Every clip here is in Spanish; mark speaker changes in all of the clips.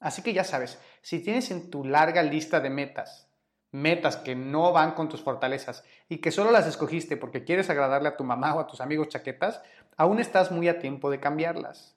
Speaker 1: Así que ya sabes, si tienes en tu larga lista de metas, metas que no van con tus fortalezas y que solo las escogiste porque quieres agradarle a tu mamá o a tus amigos chaquetas, aún estás muy a tiempo de cambiarlas.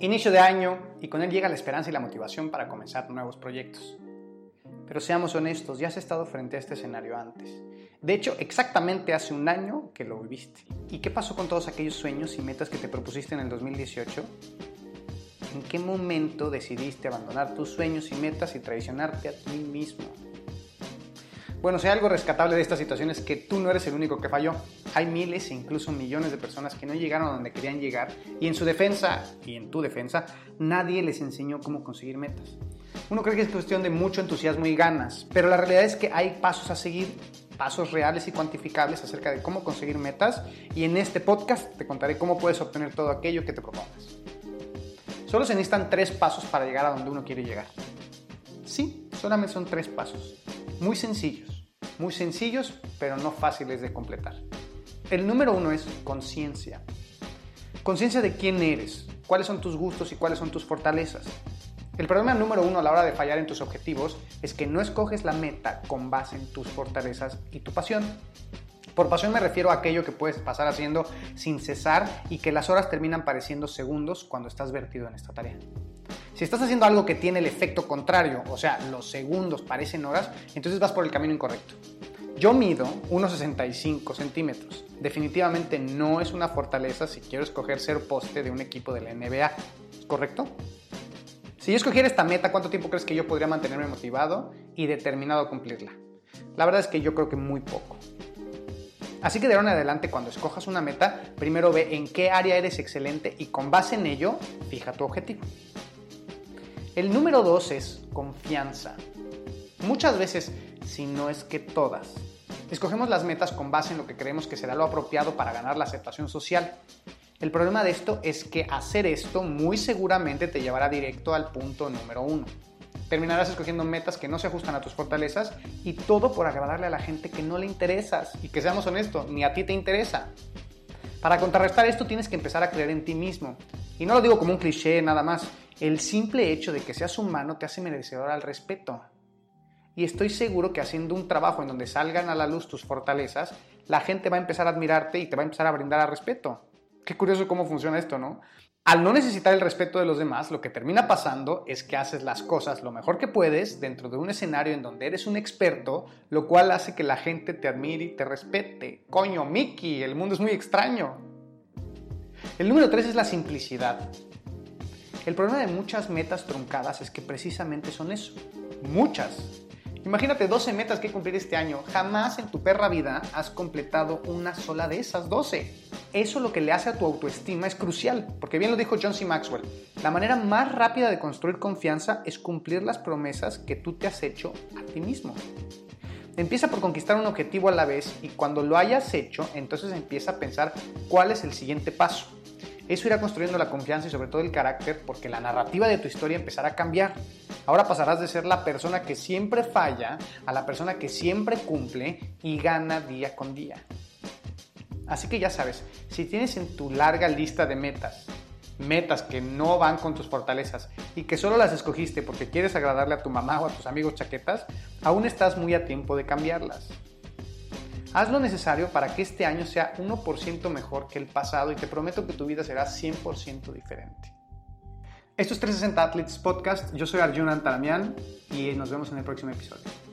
Speaker 1: Inicio de año y con él llega la esperanza y la motivación para comenzar nuevos proyectos. Pero seamos honestos, ya has estado frente a este escenario antes. De hecho, exactamente hace un año que lo viviste. ¿Y qué pasó con todos aquellos sueños y metas que te propusiste en el 2018? ¿En qué momento decidiste abandonar tus sueños y metas y traicionarte a ti mismo? Bueno, si hay algo rescatable de esta situación es que tú no eres el único que falló. Hay miles e incluso millones de personas que no llegaron a donde querían llegar y en su defensa y en tu defensa nadie les enseñó cómo conseguir metas. Uno cree que es cuestión de mucho entusiasmo y ganas, pero la realidad es que hay pasos a seguir, pasos reales y cuantificables acerca de cómo conseguir metas y en este podcast te contaré cómo puedes obtener todo aquello que te propongas. Solo se necesitan tres pasos para llegar a donde uno quiere llegar. Sí, solamente son tres pasos. Muy sencillos, muy sencillos, pero no fáciles de completar. El número uno es conciencia. Conciencia de quién eres, cuáles son tus gustos y cuáles son tus fortalezas. El problema número uno a la hora de fallar en tus objetivos es que no escoges la meta con base en tus fortalezas y tu pasión. Por pasión me refiero a aquello que puedes pasar haciendo sin cesar y que las horas terminan pareciendo segundos cuando estás vertido en esta tarea. Si estás haciendo algo que tiene el efecto contrario, o sea, los segundos parecen horas, entonces vas por el camino incorrecto. Yo mido 1,65 centímetros. Definitivamente no es una fortaleza si quiero escoger ser poste de un equipo de la NBA, ¿correcto? Si yo escogiera esta meta, ¿cuánto tiempo crees que yo podría mantenerme motivado y determinado a cumplirla? La verdad es que yo creo que muy poco. Así que de ahora en adelante, cuando escojas una meta, primero ve en qué área eres excelente y con base en ello, fija tu objetivo. El número dos es confianza. Muchas veces, si no es que todas, escogemos las metas con base en lo que creemos que será lo apropiado para ganar la aceptación social. El problema de esto es que hacer esto muy seguramente te llevará directo al punto número uno. Terminarás escogiendo metas que no se ajustan a tus fortalezas y todo por agradarle a la gente que no le interesas. Y que seamos honestos, ni a ti te interesa. Para contrarrestar esto tienes que empezar a creer en ti mismo. Y no lo digo como un cliché nada más. El simple hecho de que seas humano te hace merecedor al respeto. Y estoy seguro que haciendo un trabajo en donde salgan a la luz tus fortalezas, la gente va a empezar a admirarte y te va a empezar a brindar al respeto. Qué curioso cómo funciona esto, ¿no? Al no necesitar el respeto de los demás, lo que termina pasando es que haces las cosas lo mejor que puedes dentro de un escenario en donde eres un experto, lo cual hace que la gente te admire y te respete. Coño, Mickey, el mundo es muy extraño. El número tres es la simplicidad. El problema de muchas metas truncadas es que precisamente son eso, muchas. Imagínate 12 metas que cumplir este año. Jamás en tu perra vida has completado una sola de esas 12. Eso lo que le hace a tu autoestima es crucial, porque bien lo dijo John C. Maxwell. La manera más rápida de construir confianza es cumplir las promesas que tú te has hecho a ti mismo. Empieza por conquistar un objetivo a la vez y cuando lo hayas hecho, entonces empieza a pensar cuál es el siguiente paso. Eso irá construyendo la confianza y sobre todo el carácter porque la narrativa de tu historia empezará a cambiar. Ahora pasarás de ser la persona que siempre falla a la persona que siempre cumple y gana día con día. Así que ya sabes, si tienes en tu larga lista de metas, metas que no van con tus fortalezas y que solo las escogiste porque quieres agradarle a tu mamá o a tus amigos chaquetas, aún estás muy a tiempo de cambiarlas. Haz lo necesario para que este año sea 1% mejor que el pasado y te prometo que tu vida será 100% diferente. Esto es 360 Athletes Podcast, yo soy Arjun Antaramian y nos vemos en el próximo episodio.